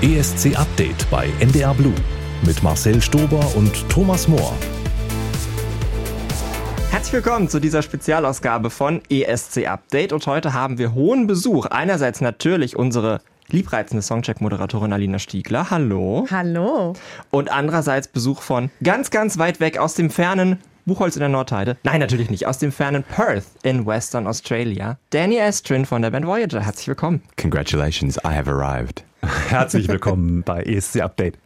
ESC Update bei NDR Blue mit Marcel Stober und Thomas Mohr. Herzlich willkommen zu dieser Spezialausgabe von ESC Update und heute haben wir hohen Besuch. Einerseits natürlich unsere liebreizende Songcheck-Moderatorin Alina Stiegler. Hallo. Hallo. Und andererseits Besuch von ganz, ganz weit weg aus dem fernen Buchholz in der Nordheide. Nein, natürlich nicht. Aus dem fernen Perth in Western Australia. Danny Estrin von der Band Voyager. Herzlich willkommen. Congratulations, I have arrived. Herzlich willkommen bei ESC Update.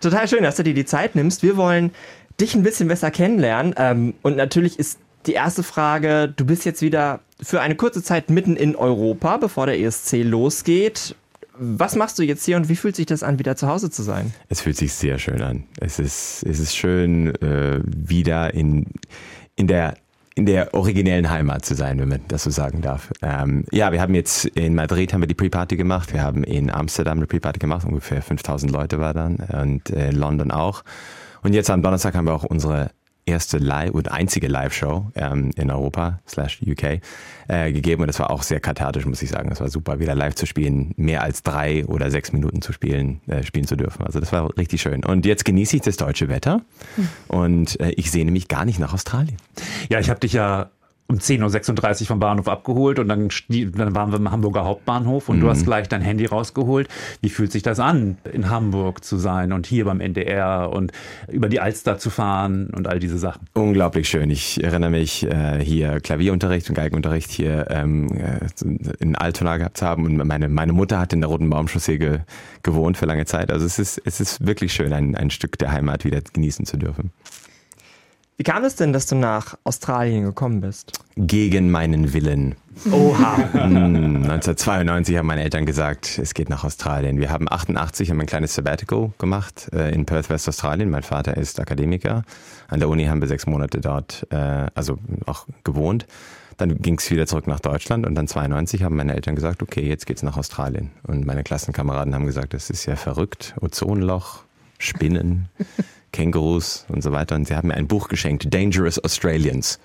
Total schön, dass du dir die Zeit nimmst. Wir wollen dich ein bisschen besser kennenlernen. Ähm, und natürlich ist die erste Frage, du bist jetzt wieder für eine kurze Zeit mitten in Europa, bevor der ESC losgeht. Was machst du jetzt hier und wie fühlt sich das an, wieder zu Hause zu sein? Es fühlt sich sehr schön an. Es ist, es ist schön, äh, wieder in, in der in der originellen Heimat zu sein, wenn man das so sagen darf. Ähm, ja, wir haben jetzt in Madrid haben wir die Pre-Party gemacht, wir haben in Amsterdam eine Pre-Party gemacht, ungefähr 5000 Leute war dann und äh, London auch. Und jetzt am Donnerstag haben wir auch unsere erste Live und einzige Live-Show ähm, in Europa slash UK äh, gegeben und das war auch sehr kathartisch, muss ich sagen. Es war super, wieder live zu spielen, mehr als drei oder sechs Minuten zu spielen, äh, spielen zu dürfen. Also das war richtig schön. Und jetzt genieße ich das deutsche Wetter und äh, ich sehne mich gar nicht nach Australien. Ja, ich habe dich ja um 10.36 Uhr vom Bahnhof abgeholt und dann, dann waren wir im Hamburger Hauptbahnhof und mhm. du hast gleich dein Handy rausgeholt. Wie fühlt sich das an, in Hamburg zu sein und hier beim NDR und über die Alster zu fahren und all diese Sachen? Unglaublich schön. Ich erinnere mich, äh, hier Klavierunterricht und Geigenunterricht hier ähm, äh, in Altona gehabt zu haben und meine, meine Mutter hat in der Roten Baumchaussee ge, gewohnt für lange Zeit. Also es ist, es ist wirklich schön, ein, ein Stück der Heimat wieder genießen zu dürfen. Wie kam es denn, dass du nach Australien gekommen bist? Gegen meinen Willen. Oha. 1992 hm, haben meine Eltern gesagt, es geht nach Australien. Wir haben 88 haben ein kleines Sabbatical gemacht äh, in Perth, Westaustralien. Mein Vater ist Akademiker. An der Uni haben wir sechs Monate dort, äh, also auch gewohnt. Dann ging es wieder zurück nach Deutschland und dann 92 haben meine Eltern gesagt, okay, jetzt geht's nach Australien. Und meine Klassenkameraden haben gesagt, das ist ja verrückt, Ozonloch, Spinnen. Kängurus und so weiter. Und sie haben mir ein Buch geschenkt, Dangerous Australians.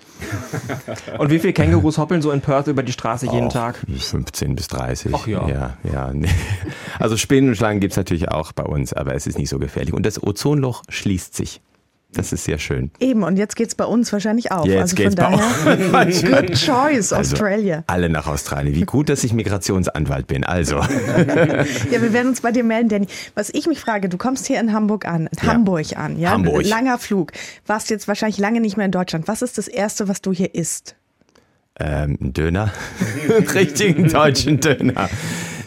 Und wie viele Kängurus hoppeln so in Perth über die Straße jeden oh, Tag? 15 bis 30. Ach ja. ja, ja. Also Spinnen und Schlangen gibt es natürlich auch bei uns, aber es ist nicht so gefährlich. Und das Ozonloch schließt sich. Das ist sehr schön. Eben, und jetzt geht es bei uns wahrscheinlich auch. Jetzt also geht's von daher, good choice, also Australia. Alle nach Australien. Wie gut, dass ich Migrationsanwalt bin. Also. ja, wir werden uns bei dir melden, Danny. Was ich mich frage, du kommst hier in Hamburg an, ja. Hamburg an, ja? Hamburg. Langer Flug. Warst jetzt wahrscheinlich lange nicht mehr in Deutschland. Was ist das Erste, was du hier isst? Ähm, Döner. Richtigen deutschen Döner.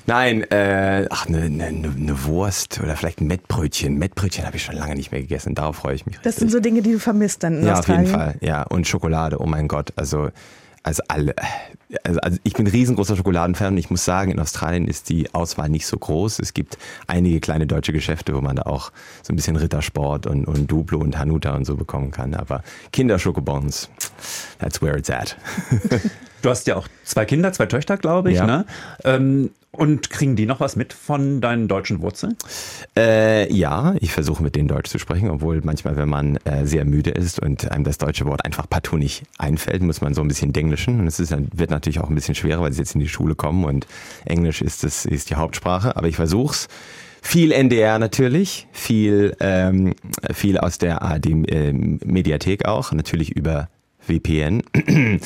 Nein, äh, ach, eine ne, ne, ne Wurst oder vielleicht ein Mettbrötchen. Mettbrötchen habe ich schon lange nicht mehr gegessen. Darauf freue ich mich. Das sind so Dinge, die du vermisst dann in Ja, Australien. auf jeden Fall. Ja, und Schokolade. Oh mein Gott. Also, also alle. Also, also ich bin ein riesengroßer Schokoladenfan und ich muss sagen, in Australien ist die Auswahl nicht so groß. Es gibt einige kleine deutsche Geschäfte, wo man da auch so ein bisschen Rittersport und, und Duplo und Hanuta und so bekommen kann. Aber Kinderschokobons, that's where it's at. Du hast ja auch zwei Kinder, zwei Töchter, glaube ich. Ja. Ne? Ähm, und kriegen die noch was mit von deinen deutschen Wurzeln? Äh, ja, ich versuche mit denen Deutsch zu sprechen, obwohl manchmal, wenn man äh, sehr müde ist und einem das deutsche Wort einfach partout nicht einfällt, muss man so ein bisschen denglischen. Und es wird natürlich auch ein bisschen schwerer, weil sie jetzt in die Schule kommen und Englisch ist, das, ist die Hauptsprache. Aber ich versuch's. Viel NDR natürlich, viel, ähm, viel aus der ARD-Mediathek äh, auch, natürlich über VPN,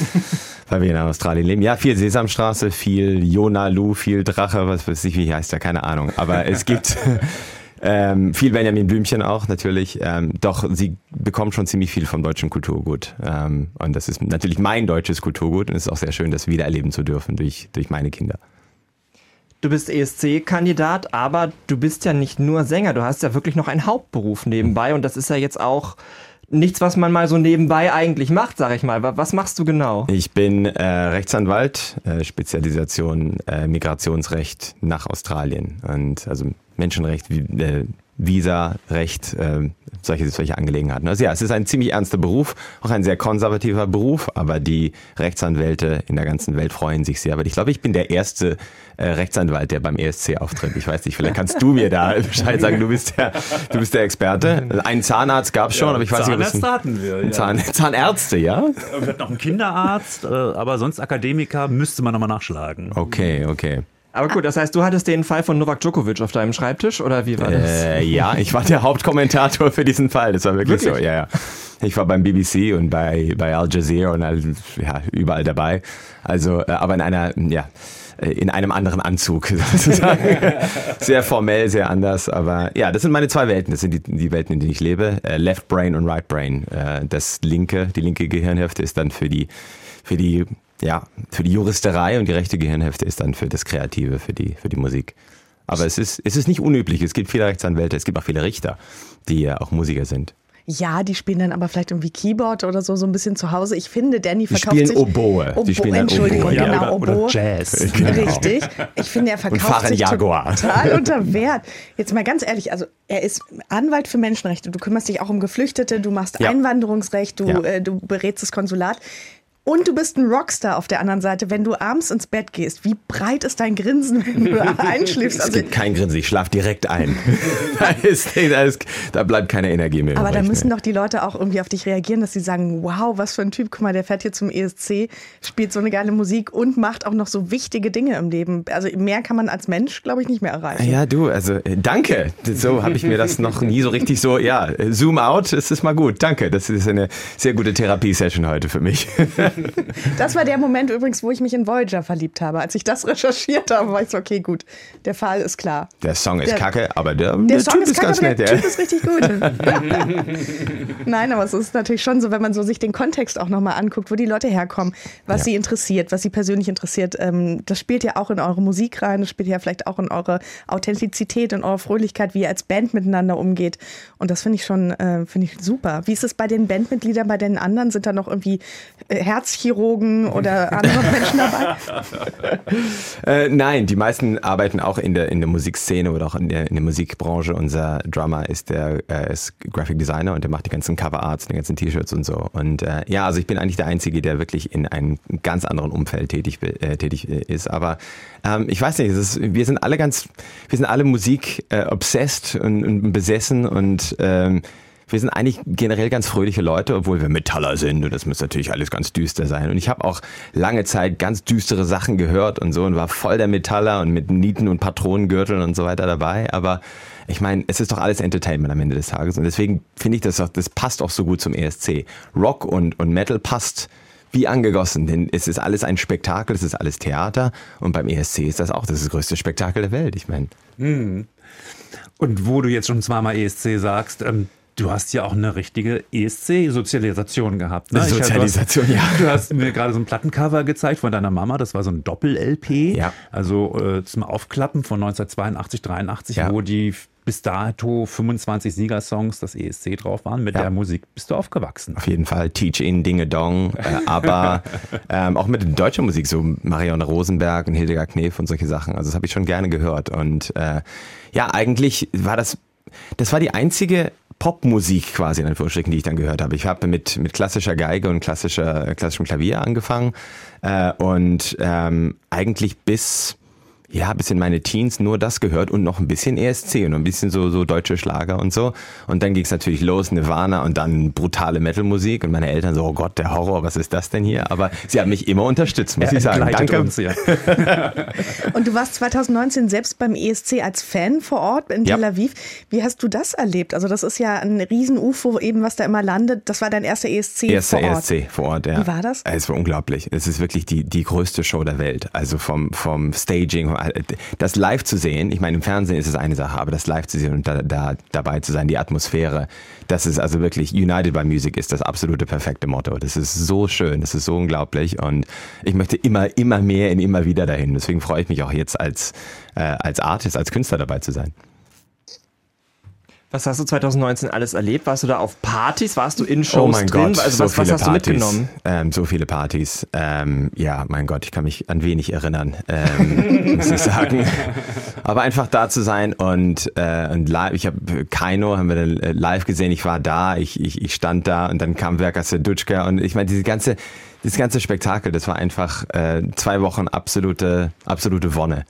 weil wir in Australien leben. Ja, viel Sesamstraße, viel Jonalu, viel Drache, was weiß ich, wie heißt der, keine Ahnung. Aber es gibt ähm, viel Benjamin Blümchen auch natürlich. Ähm, doch, sie bekommt schon ziemlich viel vom deutschen Kulturgut. Ähm, und das ist natürlich mein deutsches Kulturgut und es ist auch sehr schön, das wiedererleben zu dürfen durch, durch meine Kinder. Du bist ESC-Kandidat, aber du bist ja nicht nur Sänger, du hast ja wirklich noch einen Hauptberuf nebenbei und das ist ja jetzt auch nichts, was man mal so nebenbei eigentlich macht, sag ich mal. Was machst du genau? Ich bin äh, Rechtsanwalt, äh, Spezialisation äh, Migrationsrecht nach Australien und also Menschenrecht, äh, Visa-Recht, äh, solche, solche Angelegenheiten. Also ja, es ist ein ziemlich ernster Beruf, auch ein sehr konservativer Beruf, aber die Rechtsanwälte in der ganzen Welt freuen sich sehr. Aber ich glaube, ich bin der erste äh, Rechtsanwalt, der beim ESC auftritt. Ich weiß nicht, vielleicht kannst du mir da Bescheid sagen, du bist der, du bist der Experte. Einen Zahnarzt gab es schon, ja, aber ich weiß Zahnarzt nicht, was hatten wir. Ja. Zahn, Zahnärzte, ja? Wir hatten noch einen Kinderarzt, äh, aber sonst Akademiker müsste man nochmal nachschlagen. Okay, okay. Aber gut, das heißt, du hattest den Fall von Novak Djokovic auf deinem Schreibtisch oder wie war das? Äh, ja, ich war der Hauptkommentator für diesen Fall. Das war wirklich, Wirklich? so. Ja, ja. Ich war beim BBC und bei, bei Al Jazeera und all, ja, überall dabei. Also, äh, aber in einer, ja, äh, in einem anderen Anzug sozusagen. sehr formell, sehr anders. Aber ja, das sind meine zwei Welten. Das sind die, die Welten, in denen ich lebe. Äh, Left Brain und Right Brain. Äh, Das linke, die linke Gehirnhälfte ist dann für die, für die, ja, für die Juristerei und die rechte Gehirnhälfte ist dann für das Kreative, für die, für die Musik. Aber es ist, es ist nicht unüblich. Es gibt viele Rechtsanwälte, es gibt auch viele Richter, die ja auch Musiker sind. Ja, die spielen dann aber vielleicht irgendwie Keyboard oder so, so ein bisschen zu Hause. Ich finde, Danny Die verkauft spielen sich... Oboe. Die spielen Entschuldigung, Oboe, ja. genau, oder, Oboe. oder Jazz. Richtig. Ich finde, er verkauft sich Jaguar. total unter Wert. Jetzt mal ganz ehrlich, also er ist Anwalt für Menschenrechte. Du kümmerst dich auch um Geflüchtete, du machst Ja. Einwanderungsrecht, du, Ja. äh, du berätst das Konsulat. Und du bist ein Rockstar auf der anderen Seite, wenn du abends ins Bett gehst. Wie breit ist dein Grinsen, wenn du einschläfst? Es Also, gibt kein Grinsen, ich schlafe direkt ein. da, ist, da, ist, da bleibt keine Energie mehr. aber da müssen ne? doch die Leute auch irgendwie auf dich reagieren, dass sie sagen, wow, was für ein Typ, guck mal, der fährt hier zum ESC, spielt so eine geile Musik und macht auch noch so wichtige Dinge im Leben. Also mehr kann man als Mensch, glaube ich, nicht mehr erreichen. Ja, du, also äh, danke. So habe ich mir das noch nie so richtig so, ja, äh, zoom out, es ist mal gut. Danke, das ist eine sehr gute Therapiesession heute für mich. Das war der Moment übrigens, wo ich mich in Voyager verliebt habe. Als ich das recherchiert habe, war ich so, okay, gut, der Fall ist klar. Der Song ist Der- kacke, aber der, Der, der Song Typ ist, kacke, ganz aber nett. der Ja. Typ ist richtig gut. Nein, aber es ist natürlich schon so, wenn man so sich den Kontext auch nochmal anguckt, wo die Leute herkommen, was Ja. sie interessiert, was sie persönlich interessiert. Ähm, das spielt ja auch in eure Musik rein, das spielt ja vielleicht auch in eure Authentizität, in eure Fröhlichkeit, wie ihr als Band miteinander umgeht. Und das finde ich schon, äh, finde ich super. Wie ist es bei den Bandmitgliedern, bei den anderen? Sind da noch irgendwie äh, Herzchirurgen oder andere Menschen dabei? Äh, nein, die meisten arbeiten auch in der, in der Musikszene oder auch in der, in der Musikbranche. Unser Drummer ist der äh, ist Graphic Designer und der macht die ganzen Coverarts, die ganzen T-Shirts und so. Und äh, ja, also ich bin eigentlich der Einzige, der wirklich in einem ganz anderen Umfeld tätig, äh, tätig äh, ist. Aber ähm, ich weiß nicht, ist, wir sind alle ganz, wir sind alle Musik äh, obsessed und, und besessen und ähm, wir sind eigentlich generell ganz fröhliche Leute, obwohl wir Metaller sind und das muss natürlich alles ganz düster sein. Und ich habe auch lange Zeit ganz düstere Sachen gehört und so und war voll der Metaller und mit Nieten und Patronengürteln und so weiter dabei. Aber ich meine, es ist doch alles Entertainment am Ende des Tages und deswegen finde ich das auch, das passt auch so gut zum ESC. Rock und, und Metal passt wie angegossen, denn es ist alles ein Spektakel, es ist alles Theater und beim ESC ist das auch das, ist das größte Spektakel der Welt. Ich meine, Und wo du jetzt schon zweimal ESC sagst, ähm, du hast ja auch eine richtige ESC-Sozialisation gehabt. Ne? Ich- Sozialisation, du ja. hast, Du hast mir gerade so ein Plattencover gezeigt von deiner Mama. Das war so ein Doppel-LP. Ja. Also äh, zum Aufklappen von 1982, 83, Ja. wo die bis dato 25 Siegersongs das ESC drauf waren. Mit Ja. der Musik bist du aufgewachsen. Auf jeden Fall Teach In, Dinge Dong, äh, aber ähm, auch mit deutscher Musik, so Marianne Rosenberg und Hildegard Knef und solche Sachen. Also das habe ich schon gerne gehört. Und äh, ja, eigentlich war das, das war die einzige Popmusik quasi in Anführungsstrichen, die ich dann gehört habe. Ich habe mit, mit klassischer Geige und klassischer, klassischem Klavier angefangen äh, und ähm, eigentlich bis ja, bis in meine Teens nur das gehört und noch ein bisschen ESC und ein bisschen so, so deutsche Schlager und so. Und dann ging es natürlich los, Nirvana und dann brutale Metalmusik und meine Eltern so, oh Gott, der Horror, was ist das denn hier? Aber sie haben mich immer unterstützt, muss ich sagen. Danke. Uns, ja. Und du warst 2019 selbst beim ESC als Fan vor Ort in Ja. Tel Aviv. Wie hast du das erlebt? Also das ist ja ein Riesen-UFO eben, was da immer landet. Das war dein erster ESC Erster vor Ort. ESC vor Ort, ja. Wie war das? Es war unglaublich. Es ist wirklich die, die größte Show der Welt. Also vom, vom Staging, das live zu sehen. Ich meine, im Fernsehen ist es eine Sache, aber das live zu sehen und da, da dabei zu sein, die Atmosphäre, das ist also wirklich, United by Music ist das absolute perfekte Motto. Das ist so schön, das ist so unglaublich und ich möchte immer, immer mehr und immer wieder dahin. Deswegen freue ich mich auch jetzt als, äh, als Artist, als Künstler dabei zu sein. Was hast du 2019 alles erlebt? Warst du da auf Partys? Warst du in Shows oh mein drin? Gott, also so was, was hast du Partys. mitgenommen? Ähm, so viele Partys. Ähm, ja, mein Gott, ich kann mich an wenig erinnern, ähm, muss ich sagen. Aber einfach da zu sein und, äh, und live, ich habe Kaino, haben wir dann äh, live gesehen, ich war da, ich, ich, ich stand da und dann kam Werka Sedutschka und ich meine, diese ganze, das ganze Spektakel, das war einfach äh, zwei Wochen absolute, absolute Wonne.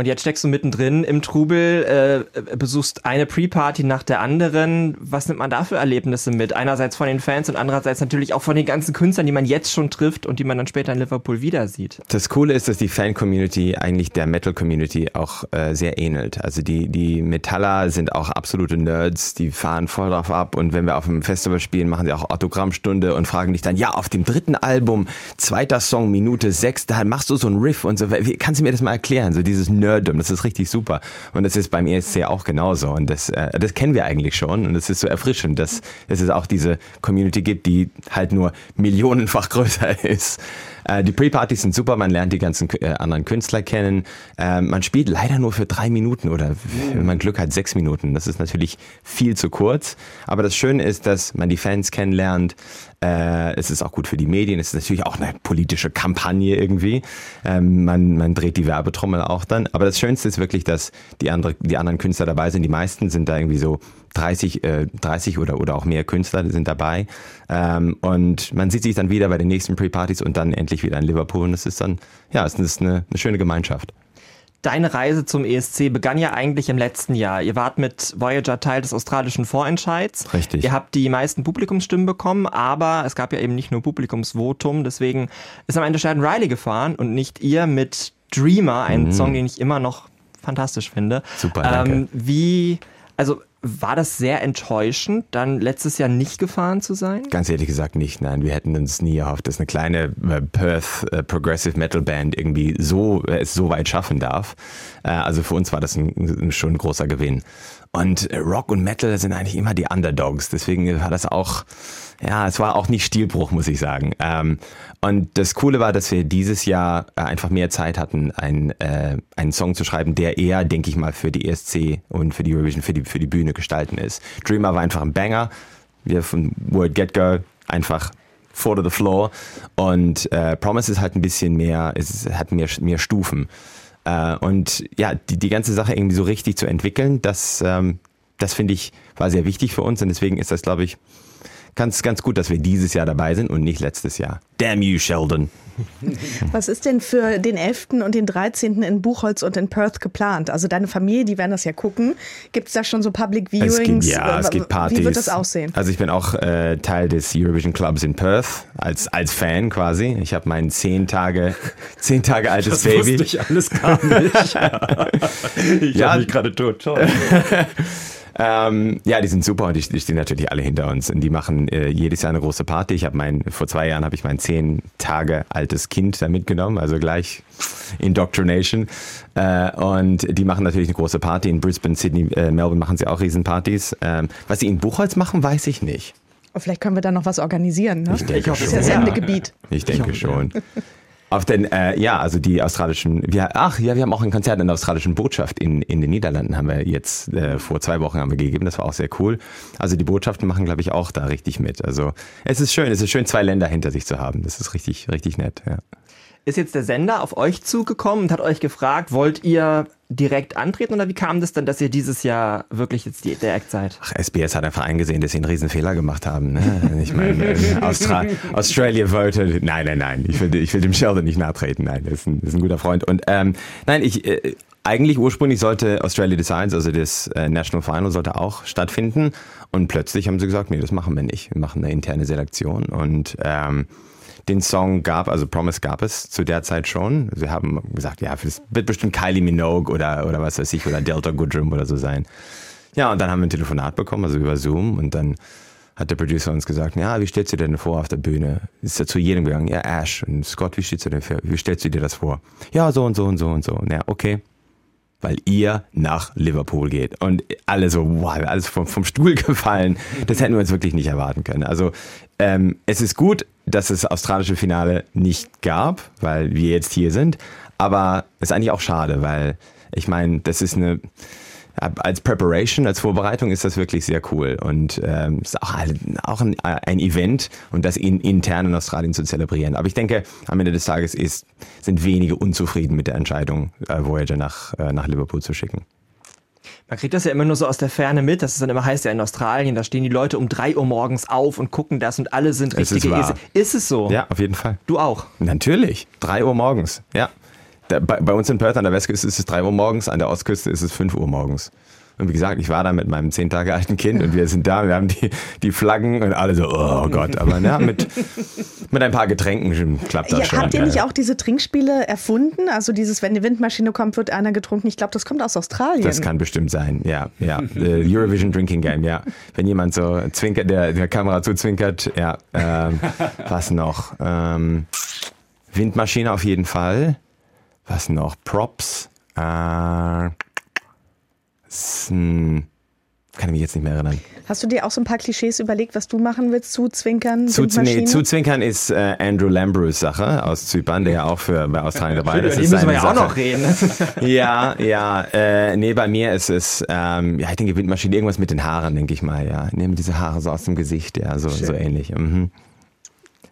Und jetzt steckst du mittendrin im Trubel, äh, besuchst eine Pre-Party nach der anderen. Was nimmt man da für Erlebnisse mit? Einerseits von den Fans und andererseits natürlich auch von den ganzen Künstlern, die man jetzt schon trifft und die man dann später in Liverpool wieder sieht. Das Coole ist, dass die Fan-Community eigentlich der Metal-Community auch äh, sehr ähnelt. Also die, die Metaller sind auch absolute Nerds, die fahren voll drauf ab und wenn wir auf einem Festival spielen, machen sie auch Autogrammstunde und fragen dich dann, ja, auf dem dritten Album, zweiter Song, Minute sechs, da machst du so ein Riff und so. Wie, kannst du mir das mal erklären? So dieses Nerd Nerddom. Das ist richtig super. Und das ist beim ESC auch genauso. Und das, äh, das kennen wir eigentlich schon. Und es ist so erfrischend, dass, dass es auch diese Community gibt, die halt nur millionenfach größer ist. Äh, die Pre-Partys sind super, man lernt die ganzen äh, anderen Künstler kennen. Äh, man spielt leider nur für drei Minuten oder wenn man Glück hat, sechs Minuten. Das ist natürlich viel zu kurz. Aber das Schöne ist, dass man die Fans kennenlernt. Äh, es ist auch gut für die Medien. Es ist natürlich auch eine politische Kampagne irgendwie. Ähm, man, man dreht die Werbetrommel auch dann. Aber das Schönste ist wirklich, dass die, andere, die anderen Künstler dabei sind. Die meisten sind da irgendwie so 30, äh, 30 oder, oder auch mehr Künstler sind dabei. Ähm, und man sieht sich dann wieder bei den nächsten Pre-Partys und dann endlich wieder in Liverpool. Und es ist dann, ja, es ist eine, eine schöne Gemeinschaft. Deine Reise zum ESC begann ja eigentlich im letzten Jahr. Ihr wart mit Voyager Teil des australischen Vorentscheids. Richtig. Ihr habt die meisten Publikumsstimmen bekommen, aber es gab ja eben nicht nur Publikumsvotum. Deswegen ist am Ende Sheldon Riley gefahren und nicht ihr mit Dreamer, einen mhm. Song, den ich immer noch fantastisch finde. Super, danke. Ähm, wie, also war das sehr enttäuschend, dann letztes Jahr nicht gefahren zu sein? Ganz ehrlich gesagt nicht. Nein, wir hätten uns nie erhofft, dass eine kleine äh, Perth äh, Progressive Metal Band irgendwie so äh, es so weit schaffen darf. Also für uns war das ein schon ein großer Gewinn. Und Rock und Metal sind eigentlich immer die Underdogs. Deswegen war das auch, ja, es war auch nicht Stilbruch, muss ich sagen. Ähm, und das Coole war, dass wir dieses Jahr äh, einfach mehr Zeit hatten, ein, äh, einen Song zu schreiben, der eher, denke ich mal, für die ESC und für die Eurovision, für die, für die Bühne gestalten ist. Dreamer war einfach ein Banger. Wir von Word Get Go einfach four to the floor. Und äh, Promise ist halt ein bisschen mehr, es hat mehr, mehr Stufen. Äh, und ja, die, die ganze Sache irgendwie so richtig zu entwickeln, das, ähm, das finde ich, war sehr wichtig für uns. Und deswegen ist das, glaube ich, ganz, ganz gut, dass wir dieses Jahr dabei sind und nicht letztes Jahr. Damn you, Sheldon. Was ist denn für den 11. und den 13. in Buchholz und in Perth geplant? Also deine Familie, die werden das ja gucken. Gibt es da schon so Public Viewings? Es gibt, ja, es gibt Partys. Wie wird das aussehen? Also ich bin auch äh, Teil des Eurovision Clubs in Perth, als, als Fan quasi. Ich habe mein zehn Tage, zehn Tage altes das Baby. Ich alles gar nicht. ich ja. habe mich gerade tot. Ähm, ja, die sind super und die, die, stehen natürlich alle hinter uns. Und die machen äh, jedes Jahr eine große Party. Ich habe mein, vor zwei Jahren habe ich mein zehn Tage altes Kind da mitgenommen, also gleich Indoctrination. Äh, und die machen natürlich eine große Party. In Brisbane, Sydney, äh, Melbourne machen sie auch Riesenpartys. Ähm, was sie in Buchholz machen, weiß ich nicht. Vielleicht können wir da noch was organisieren. Ne? Ich denke das ist ja das Sendegebiet. Ich denke ich schon. Auf den, äh, ja, also die australischen, wir, ach ja, wir haben auch ein Konzert in der australischen Botschaft in, in den Niederlanden, haben wir jetzt äh, vor zwei Wochen haben wir gegeben, das war auch sehr cool. Also die Botschaften machen, glaube ich, auch da richtig mit. Also es ist schön, es ist schön, zwei Länder hinter sich zu haben. Das ist richtig, richtig nett, ja ist jetzt der Sender auf euch zugekommen und hat euch gefragt, wollt ihr direkt antreten oder wie kam das dann, dass ihr dieses Jahr wirklich jetzt Act seid? Ach, SBS hat einfach eingesehen, dass sie einen riesen Fehler gemacht haben. Ne? Ich meine, Austra Australia voted. Nein, nein, nein. Ich will, ich will dem Sheldon nicht nachtreten. Nein, das ist ein, das ist ein guter Freund. Und ähm, nein, ich äh, eigentlich ursprünglich sollte Australia Designs, also das äh, National Final, sollte auch stattfinden. Und plötzlich haben sie gesagt, nee, das machen wir nicht. Wir machen eine interne Selektion und ähm, den Song gab, also Promise gab es zu der Zeit schon. Wir haben gesagt, ja, das wird bestimmt Kylie Minogue oder, oder was weiß ich, oder Delta Goodrum oder so sein. Ja, und dann haben wir ein Telefonat bekommen, also über Zoom, und dann hat der Producer uns gesagt, ja, wie stellst du dir denn vor auf der Bühne? Ist er zu jedem gegangen, ja, Ash und Scott, wie stellst du dir, wie stellst du dir das vor? Ja, so und so und so und so. Ja, okay. Weil ihr nach Liverpool geht. Und alle so, wow, alles vom, vom Stuhl gefallen. Das hätten wir uns wirklich nicht erwarten können. Also ähm, es ist gut, dass es australische Finale nicht gab, weil wir jetzt hier sind. Aber es ist eigentlich auch schade, weil ich meine, das ist eine als Preparation, als Vorbereitung ist das wirklich sehr cool und ähm, ist auch, auch ein, ein Event und das in, intern in Australien zu zelebrieren. Aber ich denke, am Ende des Tages ist, sind wenige unzufrieden mit der Entscheidung, äh, Voyager nach, äh, nach Liverpool zu schicken. Man kriegt das ja immer nur so aus der Ferne mit, dass es dann immer heißt, ja in Australien, da stehen die Leute um drei Uhr morgens auf und gucken das und alle sind richtige ist, ist es so? Ja, auf jeden Fall. Du auch? Natürlich. Drei Uhr morgens, ja. Da, bei, bei uns in Perth an der Westküste ist es 3 Uhr morgens, an der Ostküste ist es 5 Uhr morgens. Und wie gesagt, ich war da mit meinem zehn Tage alten Kind und wir sind da, wir haben die, die Flaggen und alle so, oh Gott, aber ja, mit, mit ein paar Getränken klappt das Ja, schon. habt ihr nicht auch diese Trinkspiele erfunden? Also dieses, wenn die Windmaschine kommt, wird einer getrunken. Ich glaube, das kommt aus Australien. Das kann bestimmt sein, ja, ja. Eurovision Drinking Game, ja. Wenn jemand so zwinkert, der der Kamera zuzwinkert, ja. Ähm, was noch? Ähm, Windmaschine auf jeden Fall. Was noch? Props. Äh, hm, kann ich mich jetzt nicht mehr erinnern. Hast du dir auch so ein paar Klischees überlegt, was du machen willst? Zuzwinkern, Zu, nee, zuzwinkern ist äh, Andrew Lambrus Sache aus Zypern, der ja auch für bei Australien dabei Über ist. die ist müssen wir ja auch noch reden. Ja, ja. Äh, nee, bei mir ist es, ähm, ja, ich denke, Windmaschine, irgendwas mit den Haaren, denke ich mal, ja. Nehmen diese Haare so aus dem Gesicht, ja, so, so ähnlich. Mhm.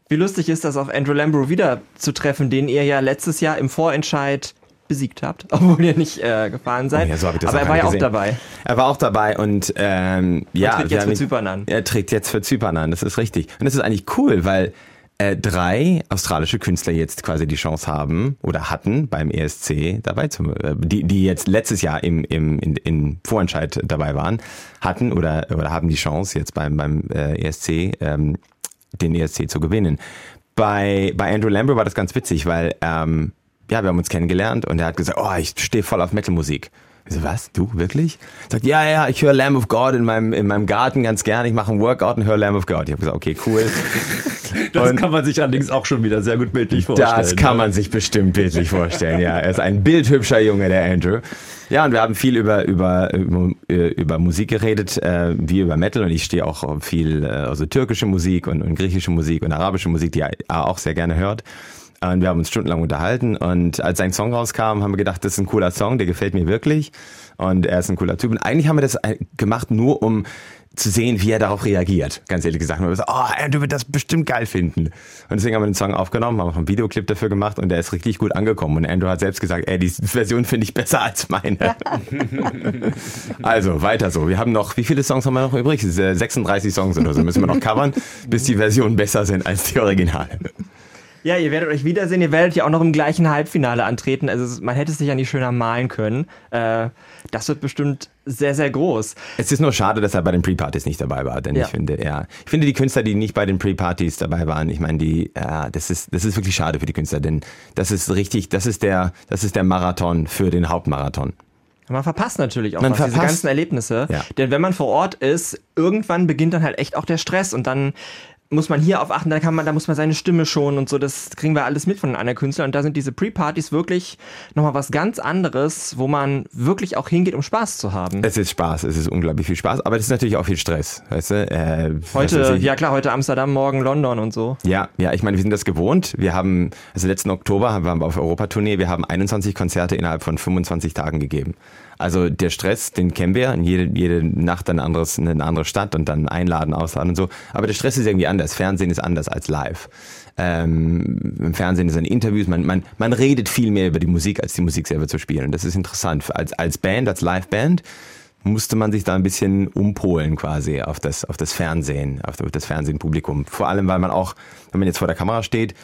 Wie lustig ist das, auf Andrew Lambro wieder zu treffen, den ihr ja letztes Jahr im Vorentscheid besiegt habt, obwohl ihr nicht äh, gefahren seid. Oh ja, so ich das Aber er war ja auch dabei. Er war auch dabei und ähm, ja. tritt wir jetzt für Zypern an. Er tritt jetzt für Zypern an, das ist richtig. Und das ist eigentlich cool, weil äh, drei australische Künstler jetzt quasi die Chance haben oder hatten beim ESC dabei zu, äh, die, die jetzt letztes Jahr im, im in, in Vorentscheid dabei waren, hatten oder oder haben die Chance jetzt beim beim äh, ESC ähm, den ESC zu gewinnen. Bei bei Andrew Lambert war das ganz witzig, weil ähm, ja wir haben uns kennengelernt und er hat gesagt, oh ich stehe voll auf Metalmusik. So, was? Du, wirklich? Sagt, ja, ja, ich höre Lamb of God in meinem, in meinem Garten ganz gerne. Ich mache einen Workout und höre Lamb of God. Ich habe gesagt, okay, cool. Das Und- kann man sich allerdings auch schon wieder sehr gut bildlich vorstellen. Das kann man sich bestimmt bildlich vorstellen, ja. Er ist ein bildhübscher Junge, der Andrew. Ja, und wir haben viel über, über, über, über Musik geredet, äh, wie über Metal. Und ich stehe auch viel, äh, also türkische Musik und, und griechische Musik und arabische Musik, die er auch sehr gerne hört. Und wir haben uns stundenlang unterhalten. Und als sein Song rauskam, haben wir gedacht, das ist ein cooler Song, der gefällt mir wirklich. Und er ist ein cooler Typ. Und eigentlich haben wir das äh, gemacht, nur um zu sehen, wie er darauf reagiert. Ganz ehrlich gesagt. Wir haben gesagt, oh, Andrew wird das bestimmt geil finden. Und deswegen haben wir den Song aufgenommen, haben auch einen Videoclip dafür gemacht und der ist richtig gut angekommen. Und Andrew hat selbst gesagt, ey, die Version finde ich besser als meine. also, weiter so. Wir haben noch, wie viele Songs haben wir noch übrig? 36 Songs oder so müssen wir noch covern, bis die Versionen besser sind als die Originale. Ja, ihr werdet euch wiedersehen. Ihr werdet ja auch noch im gleichen Halbfinale antreten. Also man hätte es sich ja nicht schöner malen können. Äh, das wird bestimmt sehr, sehr groß. Es ist nur schade, dass er bei den Pre-Partys nicht dabei war, denn Ja. ich finde, ja, ich finde die Künstler, die nicht bei den Pre-Partys dabei waren, ich meine, die, ja, das ist, das ist wirklich schade für die Künstler, denn das ist richtig, das ist der, das ist der Marathon für den Hauptmarathon. Man verpasst natürlich auch Man was, diese verpasst- ganzen Erlebnisse. Ja. Denn wenn man vor Ort ist, irgendwann beginnt dann halt echt auch der Stress und dann muss man hier auf achten, da kann man, da muss man seine Stimme schonen und so, das kriegen wir alles mit von den anderen Künstlern. Und da sind diese Pre-Partys wirklich nochmal was ganz anderes, wo man wirklich auch hingeht, um Spaß zu haben. Es ist Spaß, es ist unglaublich viel Spaß, aber es ist natürlich auch viel Stress, weißt du? Äh, Heute, ja klar, heute Amsterdam, morgen London und so. Ja, ja, ich meine, wir sind das gewohnt. Wir haben, also letzten Oktober haben wir auf Europatournee, wir haben 21 Konzerte innerhalb von 25 Tagen gegeben. Also der Stress, den kennen wir, jede, jede Nacht ein anderes, eine andere Stadt und dann einladen, ausladen und so. Aber der Stress ist irgendwie anders. Fernsehen ist anders als live. Ähm, Im Fernsehen sind Interviews, man, man, man redet viel mehr über die Musik, als die Musik selber zu spielen. Und das ist interessant. Als, als Band, als Liveband musste man sich da ein bisschen umpolen quasi auf das, auf das Fernsehen, auf das Fernsehpublikum. Vor allem, weil man auch, wenn man jetzt vor der Kamera steht,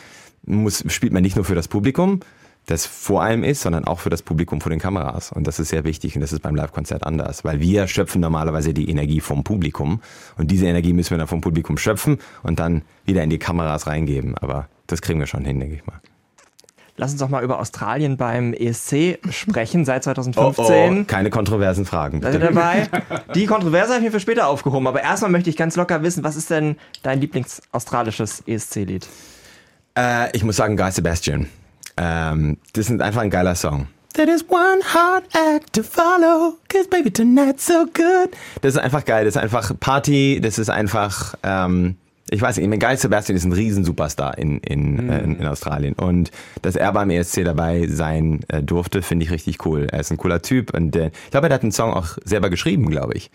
muss, spielt man nicht nur für das Publikum, das vor allem ist, sondern auch für das Publikum vor den Kameras. Und das ist sehr wichtig und das ist beim Live-Konzert anders, weil wir schöpfen normalerweise die Energie vom Publikum und diese Energie müssen wir dann vom Publikum schöpfen und dann wieder in die Kameras reingeben. Aber das kriegen wir schon hin, denke ich mal. Lass uns doch mal über Australien beim ESC sprechen, seit Oh, 2015. keine kontroversen Fragen. Bitte. dabei? Die Kontroverse habe ich mir für später aufgehoben, aber erstmal möchte ich ganz locker wissen, was ist denn dein Lieblings-australisches ESC-Lied? Äh, ich muss sagen, Guy Sebastian. Ähm, das ist einfach ein geiler Song. That is one hard act to follow, cause baby tonight's so good. Das ist einfach geil, das ist einfach Party, das ist einfach, ähm, ich weiß nicht, Guy Sebastian ist ein riesen Superstar in, in, äh, in, in Australien und dass er beim ESC dabei sein äh, durfte, finde ich richtig cool. Er ist ein cooler Typ und äh, ich glaube, er hat den Song auch selber geschrieben, glaube ich.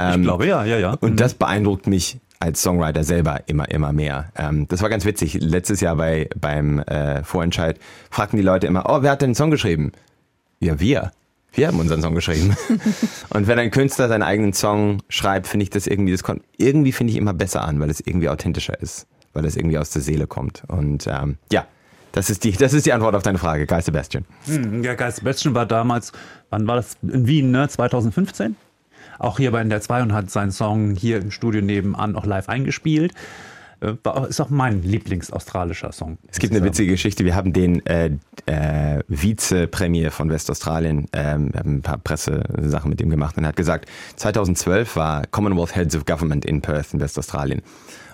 Ich glaube, ja, ja, ja. Und das beeindruckt mich als Songwriter selber immer, immer mehr. Ähm, das war ganz witzig. Letztes Jahr bei, beim äh, Vorentscheid fragten die Leute immer, oh, wer hat denn den Song geschrieben? Ja, wir. Wir haben unseren Song geschrieben. und wenn ein Künstler seinen eigenen Song schreibt, finde ich das irgendwie, das kommt irgendwie finde ich immer besser an, weil es irgendwie authentischer ist, weil es irgendwie aus der Seele kommt. Und ähm, ja, Das ist die, das ist die Antwort auf deine Frage, Guy Sebastian. Hm, ja, Guy Sebastian war damals, wann war das? In Wien, ne? 2015? Auch hier bei der 2 und hat seinen Song hier im Studio nebenan auch live eingespielt. Äh, ist auch mein Lieblingsaustralischer Song. Es gibt eine witzige Geschichte. Wir haben den äh, äh, Vize-Premier von Westaustralien, ähm, wir haben ein paar Pressesachen mit ihm gemacht und er hat gesagt, 2012 war Commonwealth Heads of Government in Perth in Westaustralien.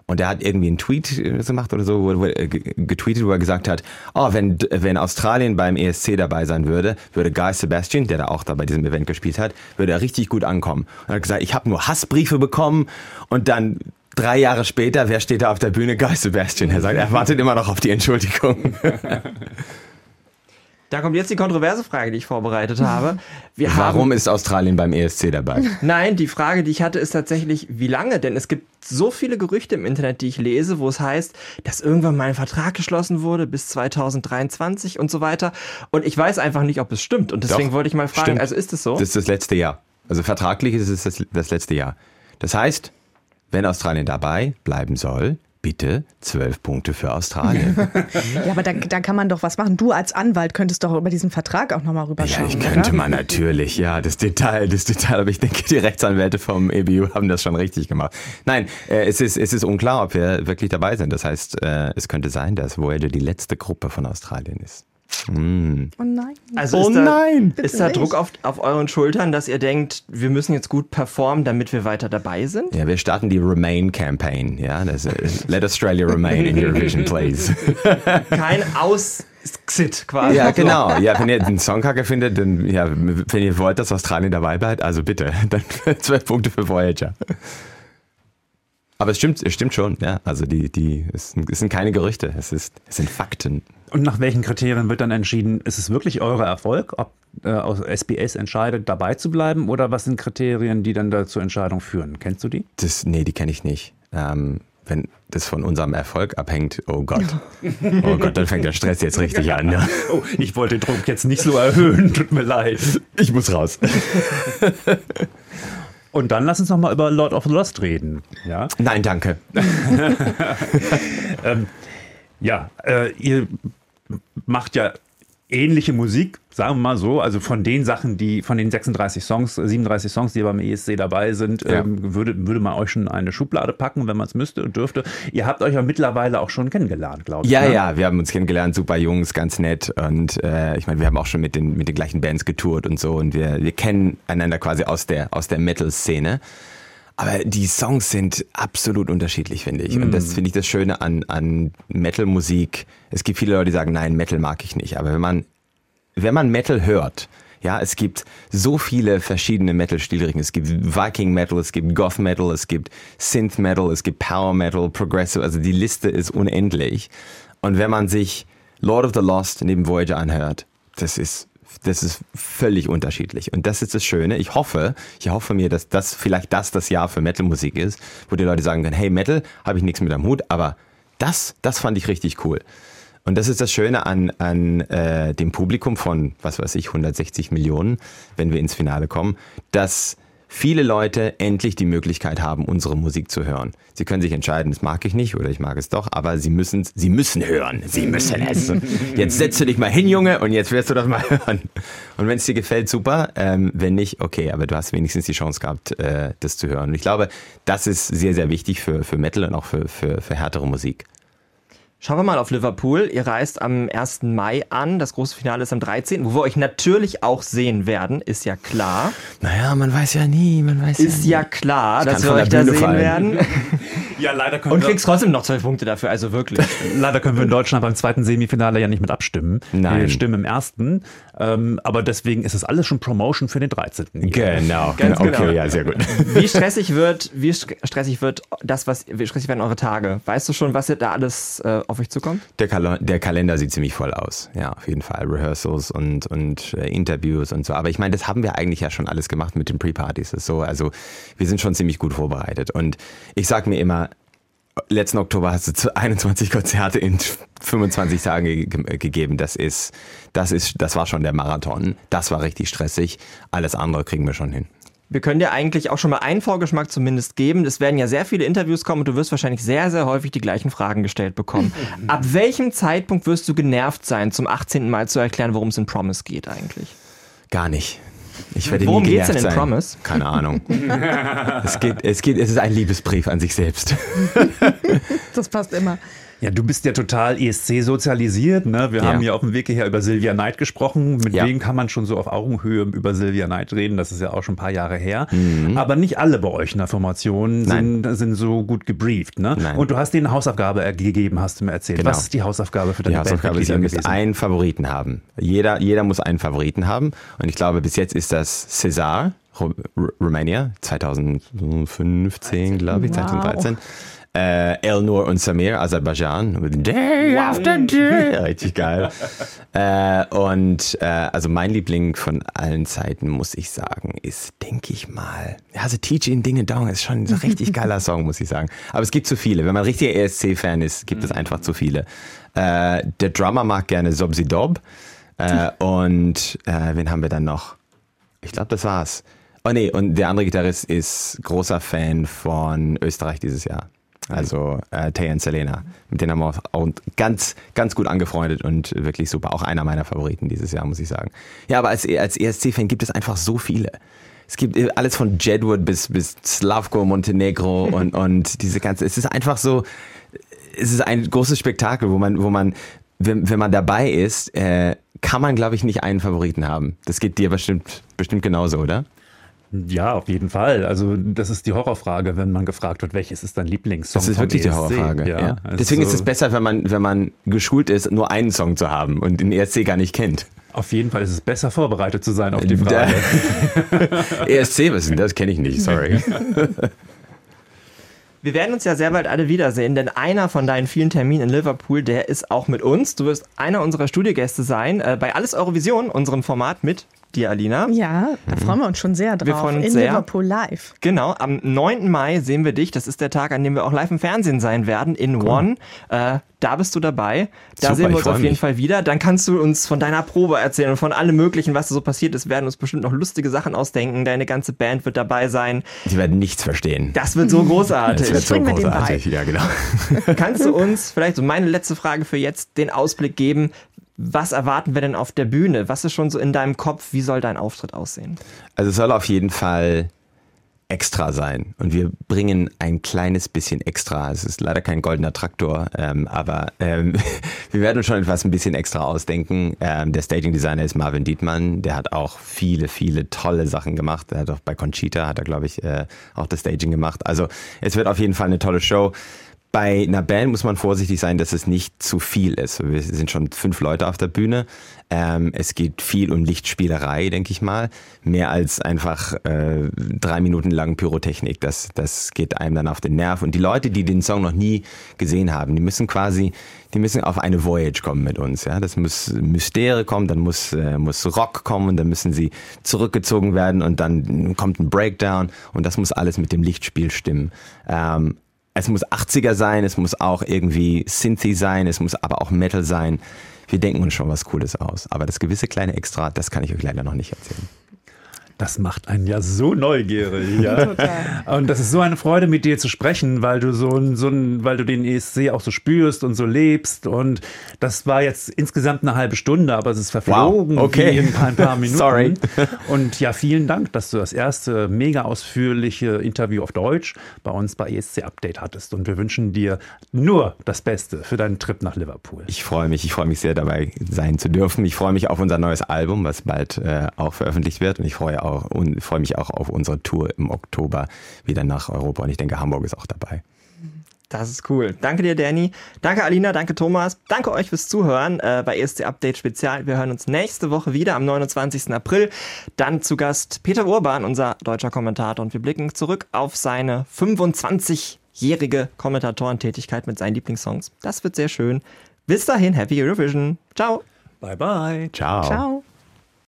Und er hat irgendwie einen Tweet äh, gemacht oder so, wo er getweetet, wo er gesagt hat, oh, wenn, wenn Australien beim ESC dabei sein würde, würde Guy Sebastian, der da auch da bei diesem Event gespielt hat, würde er richtig gut ankommen. Und er hat gesagt, ich habe nur Hassbriefe bekommen und dann drei Jahre später, wer steht da auf der Bühne? Guy Sebastian. Er sagt, er wartet immer noch auf die Entschuldigung. Da kommt jetzt die kontroverse Frage, die ich vorbereitet habe. Wir Warum haben, ist Australien beim ESC dabei? Nein, die Frage, die ich hatte, ist tatsächlich, wie lange? Denn es gibt so viele Gerüchte im Internet, die ich lese, wo es heißt, dass irgendwann mal ein Vertrag geschlossen wurde bis 2023 und so weiter. Und ich weiß einfach nicht, ob es stimmt. Und deswegen Doch, wollte ich mal fragen, stimmt. also ist es so? Das ist das letzte Jahr. Also vertraglich ist es das, das letzte Jahr. Das heißt, wenn Australien dabei bleiben soll, bitte zwölf Punkte für Australien. ja, aber da, da, kann man doch was machen. Du als Anwalt könntest doch über diesen Vertrag auch nochmal rüberschauen. Ja, ich könnte oder? man natürlich, ja, das Detail, das Detail, aber ich denke, die Rechtsanwälte vom EBU haben das schon richtig gemacht. Nein, äh, es, ist, es ist unklar, ob wir wirklich dabei sind. Das heißt, äh, es könnte sein, dass Voyager die letzte Gruppe von Australien ist. Mm. Oh nein. Also oh ist da, nein. Ist da Druck auf, auf euren Schultern, dass ihr denkt, wir müssen jetzt gut performen, damit wir weiter dabei sind? Ja, wir starten die Remain Campaign. Ja, das, Let Australia remain in Eurovision, please. Kein Aus. Xit quasi. Ja, genau. Ja, wenn ihr den Song kacke findet, dann, ja, wenn ihr wollt, dass Australien dabei bleibt, also bitte, dann zwölf Punkte für Voyager. Aber es stimmt, es stimmt schon, ja. Also die, die, es, es sind keine Gerüchte, es, ist, es sind Fakten. Und nach welchen Kriterien wird dann entschieden, ist es wirklich euer Erfolg, ob äh, aus SBS entscheidet, dabei zu bleiben oder was sind Kriterien, die dann da zur Entscheidung führen? Kennst du die? Das, nee, die kenne ich nicht. Ähm, wenn das von unserem Erfolg abhängt, oh Gott. Oh Gott, dann fängt der Stress jetzt richtig an. Ja. Oh, ich wollte den Druck jetzt nicht so erhöhen, tut mir leid. Ich muss raus. Und dann lass uns noch mal über Lord of the Lost reden. Ja? Nein, danke. ähm, ja, äh, ihr macht ja ähnliche Musik, sagen wir mal so, also von den Sachen, die von den 36 Songs, 37 Songs, die beim ESC dabei sind, ja. ähm, würde, würde man euch schon eine Schublade packen, wenn man es müsste und dürfte. Ihr habt euch ja mittlerweile auch schon kennengelernt, glaube ich. Ja, ne? ja, wir haben uns kennengelernt, super Jungs, ganz nett und äh, ich meine, wir haben auch schon mit den, mit den gleichen Bands getourt und so und wir, wir kennen einander quasi aus der, aus der Metal-Szene. Aber die Songs sind absolut unterschiedlich, finde ich. Und das mm. finde ich das Schöne an, an Metal-Musik. Es gibt viele Leute, die sagen, nein, Metal mag ich nicht. Aber wenn man, wenn man Metal hört, ja, es gibt so viele verschiedene Metal-Stilrichtungen. Es gibt Viking Metal, es gibt Goth Metal, es gibt Synth Metal, es gibt Power Metal, Progressive. Also die Liste ist unendlich. Und wenn man sich Lord of the Lost neben Voyager anhört, das ist das ist völlig unterschiedlich. Und das ist das Schöne. Ich hoffe, ich hoffe mir, dass das vielleicht das das Jahr für Metal-Musik ist, wo die Leute sagen können, hey, Metal, habe ich nichts mit am Hut, aber das, das fand ich richtig cool. Und das ist das Schöne an, an äh, dem Publikum von, was weiß ich, 160 Millionen, wenn wir ins Finale kommen, dass viele Leute endlich die Möglichkeit haben, unsere Musik zu hören. Sie können sich entscheiden, das mag ich nicht oder ich mag es doch, aber sie müssen sie müssen hören. Sie müssen es. Jetzt setzt du dich mal hin, Junge, und jetzt wirst du das mal hören. Und wenn es dir gefällt, super. Ähm, wenn nicht, okay, aber du hast wenigstens die Chance gehabt, äh, das zu hören. Und ich glaube, das ist sehr, sehr wichtig für, für Metal und auch für, für, für härtere Musik. Schauen wir mal auf Liverpool. Ihr reist am 1. Mai an. Das große Finale ist am 13., wo wir euch natürlich auch sehen werden, ist ja klar. Naja, man weiß ja nie, man weiß Ist ja, ja klar, dass wir euch da sehen fallen. werden. Ja, leider können Und wir kriegst trotzdem noch zwei Punkte dafür, also wirklich. leider können wir in Deutschland beim zweiten Semifinale ja nicht mit abstimmen. Nein. Wir stimmen im ersten. Ähm, aber deswegen ist es alles schon Promotion für den 13. Genau, Ganz okay, genau. ja, sehr gut. Wie stressig wird, wie stressig wird das, was, wie stressig werden eure Tage? Weißt du schon, was da alles äh, auf euch zukommt? Der, Kal der Kalender sieht ziemlich voll aus. Ja, auf jeden Fall. Rehearsals und, und äh, Interviews und so. Aber ich meine, das haben wir eigentlich ja schon alles gemacht mit den Pre-Partys. So, also wir sind schon ziemlich gut vorbereitet. Und ich sag mir immer, letzten Oktober hast du 21 Konzerte in 25 Tagen ge gegeben. Das ist, das ist, das war schon der Marathon. Das war richtig stressig. Alles andere kriegen wir schon hin. wir können dir eigentlich auch schon mal einen Vorgeschmack zumindest geben. Es werden ja sehr viele Interviews kommen und du wirst wahrscheinlich sehr, sehr häufig die gleichen Fragen gestellt bekommen. Ab welchem Zeitpunkt wirst du genervt sein, zum 18. Mal zu erklären, worum es in Promise geht eigentlich? Gar nicht. Ich werde Worum geht's genervt denn in sein. Promise? Keine Ahnung. es, geht, es, geht, es ist ein Liebesbrief an sich selbst. Das passt immer. Ja, du bist ja total ESC sozialisiert. Ne? Wir Ja. haben ja auf dem Weg hierher über Sylvia Knight gesprochen. Mit Ja. wem kann man schon so auf Augenhöhe über Sylvia Knight reden? Das ist ja auch schon ein paar Jahre her. Mhm. Aber nicht alle bei euch in der Formation sind, sind so gut gebrieft. Ne? Nein. Und du hast denen eine Hausaufgabe gegeben, hast du mir erzählt. Genau. Was ist die Hausaufgabe für Die deine Hausaufgabe ist, ihr müsst einen Favoriten haben. Jeder, jeder muss einen Favoriten haben. Und ich glaube, bis jetzt ist das Cesar, Ru Ru Rumänien, 2015, glaube ich, Wow. 2013. Äh, Elnur und Samir, Aserbaidschan. Day after Day. Richtig geil. äh, und äh, also mein Liebling von allen Zeiten, muss ich sagen, ist, denke ich mal, also Teaching Dinge Dong ist schon ein richtig geiler Song, muss ich sagen. Aber es gibt zu viele. Wenn man richtiger ESC-Fan ist, gibt es einfach zu viele. Äh, der Drummer mag gerne Sobsi Dob. Äh, und äh, wen haben wir dann noch? Ich glaube, das war's. Oh nee, und der andere Gitarrist ist großer Fan von Österreich dieses Jahr. Also äh, Tayan Selena. Mit denen haben wir auch ganz, ganz gut angefreundet und wirklich super. Auch einer meiner Favoriten dieses Jahr, muss ich sagen. Ja, aber als, als ESC-Fan gibt es einfach so viele. Es gibt äh, alles von Jedward bis, bis Slavko Montenegro und, und diese ganze, es ist einfach so, es ist ein großes Spektakel, wo man, wo man, wenn, wenn man dabei ist, äh, kann man, glaube ich, nicht einen Favoriten haben. Das geht dir bestimmt, bestimmt genauso, oder? Ja, auf jeden Fall. Also das ist die Horrorfrage, wenn man gefragt wird, welches ist dein Lieblingssong Das ist wirklich die ESC? Horrorfrage. Ja, Ja. also Deswegen ist es besser, wenn man, wenn man geschult ist, nur einen Song zu haben und den ESC gar nicht kennt. Auf jeden Fall ist es besser vorbereitet zu sein auf die Frage. ESC, denn das? Kenne ich nicht, sorry. Wir werden uns ja sehr bald alle wiedersehen, denn einer von deinen vielen Terminen in Liverpool, der ist auch mit uns. Du wirst einer unserer Studiogäste sein äh, bei Alles Eurovision, unserem Format mit dir, Alina. Ja, da freuen wir uns schon sehr drauf. Wir freuen uns in sehr. Liverpool live. Genau, am 9. Mai sehen wir dich. Das ist der Tag, an dem wir auch live im Fernsehen sein werden, in One. Äh, da bist du dabei. Da Super, sehen wir uns auf jeden mich. Fall wieder. Dann kannst du uns von deiner Probe erzählen und von allem Möglichen, was da so passiert ist. Wir werden uns bestimmt noch lustige Sachen ausdenken. Deine ganze Band wird dabei sein. Die werden nichts verstehen. Das wird so großartig. Das wird so großartig. Ja, genau. Kannst du uns vielleicht so meine letzte Frage für jetzt den Ausblick geben? Was erwarten wir denn auf der Bühne? Was ist schon so in deinem Kopf? Wie soll dein Auftritt aussehen? Also es soll auf jeden Fall extra sein. Und wir bringen ein kleines bisschen extra. Es ist leider kein goldener Traktor, ähm, aber ähm, wir werden uns schon etwas ein bisschen extra ausdenken. Ähm, der Staging Designer ist Marvin Dietmann. Der hat auch viele, viele tolle Sachen gemacht. Er hat auch bei Conchita hat er, glaube ich, äh, auch das Staging gemacht. Also es wird auf jeden Fall eine tolle Show. Bei einer Band muss man vorsichtig sein, dass es nicht zu viel ist. Wir sind schon fünf Leute auf der Bühne. Ähm, es geht viel um Lichtspielerei, denke ich mal. Mehr als einfach äh, drei Minuten lang Pyrotechnik. Das, das geht einem dann auf den Nerv. Und die Leute, die den Song noch nie gesehen haben, die müssen quasi, die müssen auf eine Voyage kommen mit uns. Ja, das muss Mystere kommen, dann muss äh, muss Rock kommen, dann müssen sie zurückgezogen werden und dann kommt ein Breakdown und das muss alles mit dem Lichtspiel stimmen. Ähm, es muss 80er sein, es muss auch irgendwie Synthy sein, es muss aber auch Metal sein. Wir denken uns schon was Cooles aus. Aber das gewisse kleine Extra, das kann ich euch leider noch nicht erzählen. Das macht einen ja so neugierig. Ja? Und das ist so eine Freude, mit dir zu sprechen, weil du so ein, so ein, weil du den ESC auch so spürst und so lebst. Und das war jetzt insgesamt eine halbe Stunde, aber es ist verflogen Wow, okay. wie in ein paar Minuten. Sorry. Und ja, vielen Dank, dass du das erste mega ausführliche Interview auf Deutsch bei uns bei ESC Update hattest. Und wir wünschen dir nur das Beste für deinen Trip nach Liverpool. Ich freue mich, ich freue mich sehr dabei sein zu dürfen. Ich freue mich auf unser neues Album, was bald äh, auch veröffentlicht wird. Und ich freue, auch, und freue mich auch auf unsere Tour im Oktober wieder nach Europa. Und ich denke, Hamburg ist auch dabei. Das ist cool. Danke dir, Danny. Danke, Alina. Danke, Thomas. Danke euch fürs Zuhören äh, bei ESC Update Spezial. Wir hören uns nächste Woche wieder am 29. April. Dann zu Gast Peter Urban, unser deutscher Kommentator. Und wir blicken zurück auf seine 25-jährige Kommentatorentätigkeit mit seinen Lieblingssongs. Das wird sehr schön. Bis dahin, Happy Eurovision. Ciao. Bye bye. Ciao. Ciao.